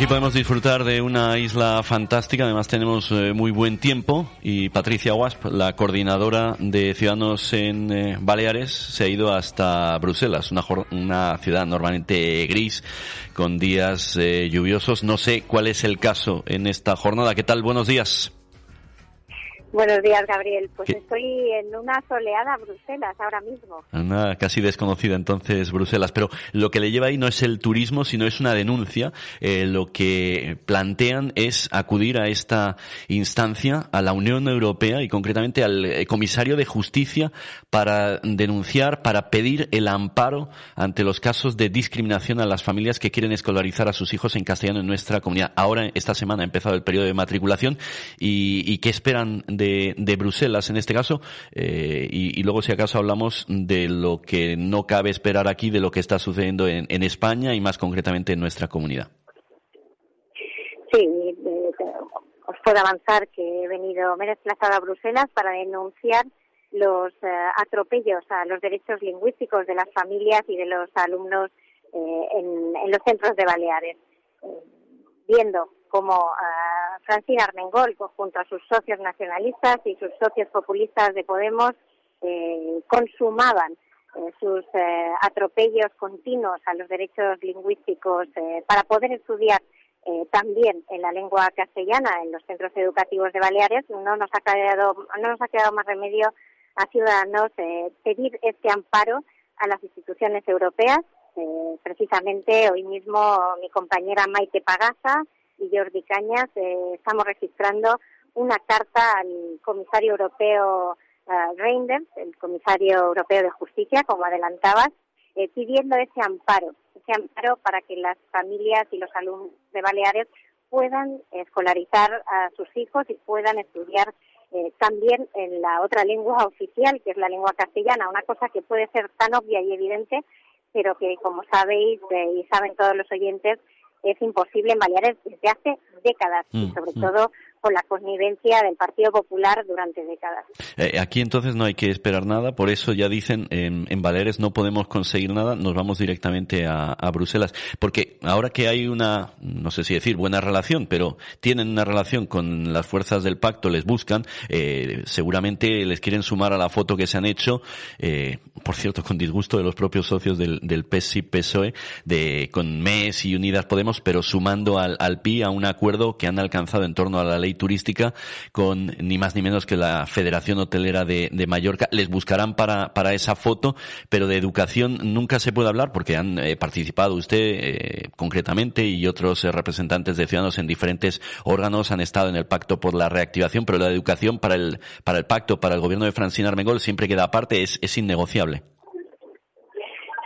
Aquí podemos disfrutar de una isla fantástica, además tenemos eh, muy buen tiempo y Patricia Wasp, la coordinadora de Ciudadanos en eh, Baleares, se ha ido hasta Bruselas, una, una ciudad normalmente gris, con días eh, lluviosos. No sé cuál es el caso en esta jornada. ¿Qué tal? Buenos días. Buenos días, Gabriel. Pues estoy en una soleada Bruselas ahora mismo. Una casi desconocida entonces Bruselas, pero lo que le lleva ahí no es el turismo, sino es una denuncia. Eh, lo que plantean es acudir a esta instancia, a la Unión Europea y concretamente al eh, comisario de justicia para denunciar, para pedir el amparo ante los casos de discriminación a las familias que quieren escolarizar a sus hijos en castellano en nuestra comunidad. Ahora, esta semana ha empezado el periodo de matriculación y, y ¿qué esperan de, Bruselas en este caso, eh, y, luego si acaso hablamos de lo que no cabe esperar aquí, de lo que está sucediendo en, España y más concretamente en nuestra comunidad. Sí, os puedo avanzar que he venido, me he desplazado a Bruselas para denunciar los eh, atropellos a los derechos lingüísticos de las familias y de los alumnos eh, en, en, los centros de Baleares. viendo como uh, Francina Armengol, junto a sus socios nacionalistas y sus socios populistas de Podemos, eh, consumaban eh, sus eh, atropellos continuos a los derechos lingüísticos para poder estudiar también en la lengua castellana en los centros educativos de Baleares, no nos ha quedado, no nos ha quedado más remedio a ciudadanos pedir este amparo a las instituciones europeas. precisamente hoy mismo mi compañera Maite Pagasa y Jordi Cañas eh, estamos registrando una carta al comisario europeo uh, Reinders, el comisario europeo de justicia, como adelantabas, eh, pidiendo ese amparo, ese amparo para que las familias y los alumnos de Baleares puedan escolarizar a sus hijos y puedan estudiar eh, también en la otra lengua oficial, que es la lengua castellana, una cosa que puede ser tan obvia y evidente, pero que, como sabéis y saben todos los oyentes, es imposible en Baleares desde hace décadas y mm, sobre mm. todo con la connivencia del Partido Popular durante décadas. Eh, aquí entonces no hay que esperar nada, por eso ya dicen en, en Baleares no podemos conseguir nada, nos vamos directamente a, Bruselas, porque ahora que hay una, no sé si decir buena relación, pero tienen una relación con las fuerzas del pacto, les buscan, eh, seguramente les quieren sumar a la foto que se han hecho, eh, por cierto, con disgusto de los propios socios del, del PSI PSOE, de, con MES y Unidas Podemos, pero sumando al, al PI a un acuerdo que han alcanzado en torno a la ley turística con ni más ni menos que la Federación Hotelera de, Mallorca. Les buscarán para, para esa foto, pero de educación nunca se puede hablar porque han eh, participado usted eh, concretamente y otros eh, representantes de ciudadanos en diferentes órganos han estado en el pacto por la reactivación, pero la educación para el, para el pacto, para el gobierno de Francina Armengol siempre queda aparte, es, es innegociable.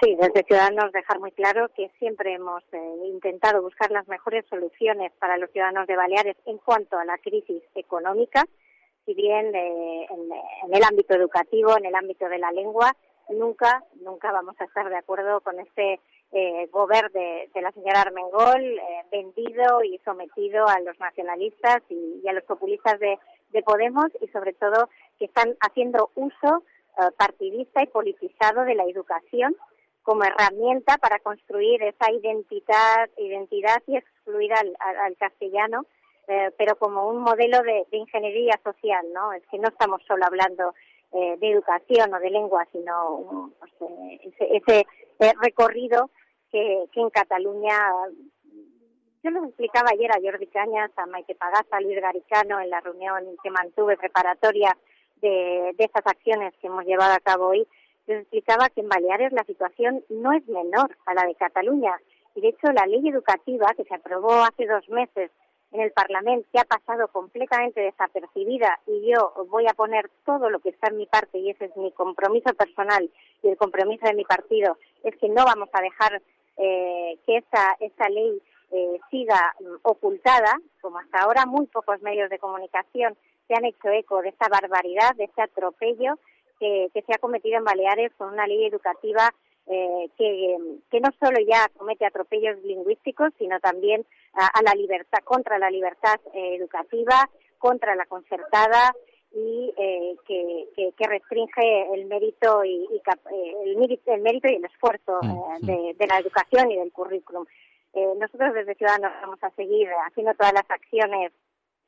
Sí, desde Ciudadanos dejar muy claro que siempre hemos eh, intentado buscar las mejores soluciones para los ciudadanos de Baleares en cuanto a la crisis económica, si bien eh, en, el ámbito educativo, en el ámbito de la lengua, nunca, nunca vamos a estar de acuerdo con este eh, gobierno de, la señora Armengol, eh, vendido y sometido a los nacionalistas y, a los populistas de, de, Podemos y sobre todo que están haciendo uso partidista y politizado de la educación como herramienta para construir esa identidad, identidad y excluir al, castellano, eh, pero como un modelo de, ingeniería social, ¿no? Es que no estamos solo hablando eh, de educación o de lengua, sino pues, eh, ese, recorrido que, que en Cataluña yo lo explicaba ayer a Jordi Cañas, a Maite Pagaza, a Luis Garicano en la reunión que mantuve preparatoria de, de estas acciones que hemos llevado a cabo hoy, les explicaba que en Baleares la situación no es menor a la de Cataluña. Y de hecho la ley educativa que se aprobó hace dos meses en el Parlamento que ha pasado completamente desapercibida y yo voy a poner todo lo que está en mi parte y ese es mi compromiso personal y el compromiso de mi partido es que no vamos a dejar eh, que esta, esta ley eh, siga mm, ocultada, como hasta ahora muy pocos medios de comunicación se han hecho eco de esta barbaridad, de este atropello que, se ha cometido en Baleares con una ley educativa eh, que, que, no solo ya comete atropellos lingüísticos, sino también a, la libertad, contra la libertad eh, educativa, contra la concertada y eh, que, que, restringe el mérito y, el, mérito, y el esfuerzo mm, de, de, la educación y del currículum. nosotros desde Ciudadanos vamos a seguir haciendo todas las acciones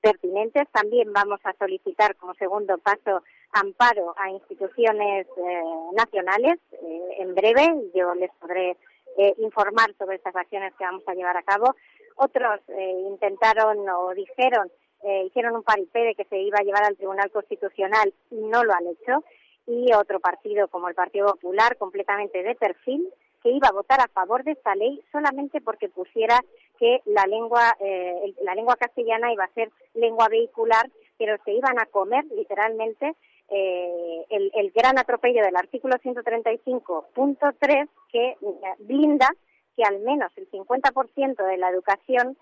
pertinentes. También vamos a solicitar como segundo paso amparo a instituciones eh, nacionales. Eh, en breve yo les podré eh, informar sobre estas acciones que vamos a llevar a cabo. Otros intentaron o dijeron, hicieron un paripé de que se iba a llevar al Tribunal Constitucional y no lo han hecho. Y otro partido como el Partido Popular, completamente de perfil, que iba a votar a favor de esta ley solamente porque pusiera que la lengua, eh, la lengua castellana iba a ser lengua vehicular, pero se iban a comer literalmente eh, el, gran atropello del artículo 135.3 que eh, blinda que al menos el 50% de la educación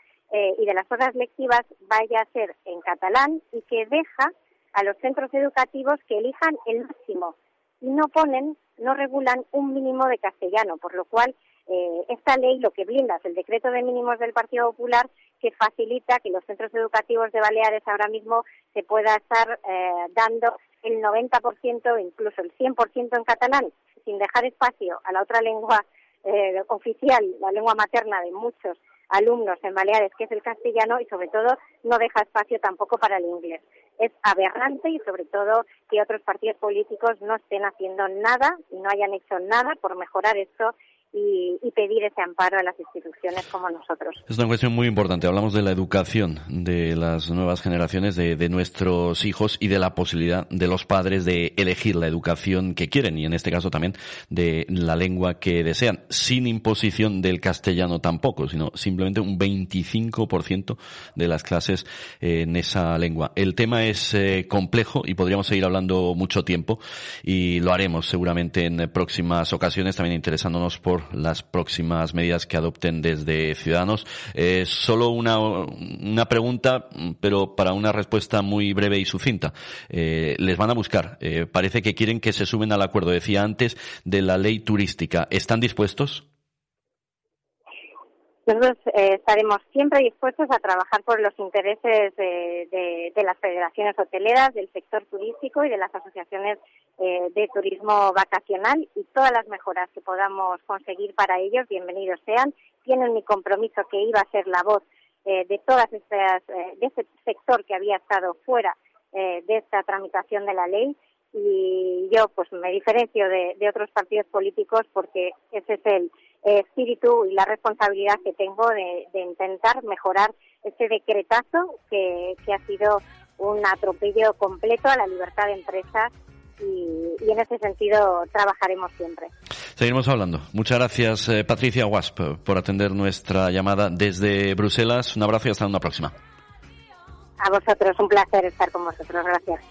y de las horas lectivas vaya a ser en catalán y que deja a los centros educativos que elijan el máximo y no ponen no regulan un mínimo de castellano, por lo cual eh, esta ley lo que blinda es el decreto de mínimos del Partido Popular que facilita que los centros educativos de Baleares ahora mismo se pueda estar eh, dando el 90% o incluso el 100% en catalán, sin dejar espacio a la otra lengua eh, oficial, la lengua materna de muchos alumnos en Baleares, que es el castellano, y sobre todo no deja espacio tampoco para el inglés. Es aberrante y sobre todo que otros partidos políticos no estén haciendo nada y no hayan hecho nada por mejorar esto y, pedir ese amparo a las instituciones como nosotros. Es una cuestión muy importante. Hablamos de la educación de las nuevas generaciones, de, de, nuestros hijos y de la posibilidad de los padres de elegir la educación que quieren y en este caso también de la lengua que desean, sin imposición del castellano tampoco, sino simplemente un 25% de las clases en esa lengua. El tema es eh, complejo y podríamos seguir hablando mucho tiempo y lo haremos seguramente en próximas ocasiones, también interesándonos por las próximas medidas que adopten desde Ciudadanos. Eh, solo una, una pregunta, pero para una respuesta muy breve y sucinta. Eh, les van a buscar. Eh, parece que quieren que se sumen al acuerdo, decía antes, de la ley turística. ¿Están dispuestos? Nosotros eh, estaremos siempre dispuestos a trabajar por los intereses de, las federaciones hoteleras, del sector turístico y de las asociaciones eh, de turismo vacacional y todas las mejoras que podamos conseguir para ellos, bienvenidos sean. Tienen mi compromiso que iba a ser la voz eh, de todas estas, de ese sector que había estado fuera de esta tramitación de la ley y yo pues me diferencio de, otros partidos políticos porque ese es el espíritu y la responsabilidad que tengo de, intentar mejorar este decretazo que, ha sido un atropello completo a la libertad de empresa y, en ese sentido trabajaremos siempre. Seguiremos hablando. Muchas gracias, eh, Patricia Wasp, por atender nuestra llamada desde Bruselas. Un abrazo y hasta una próxima. A vosotros, un placer estar con vosotros. Gracias.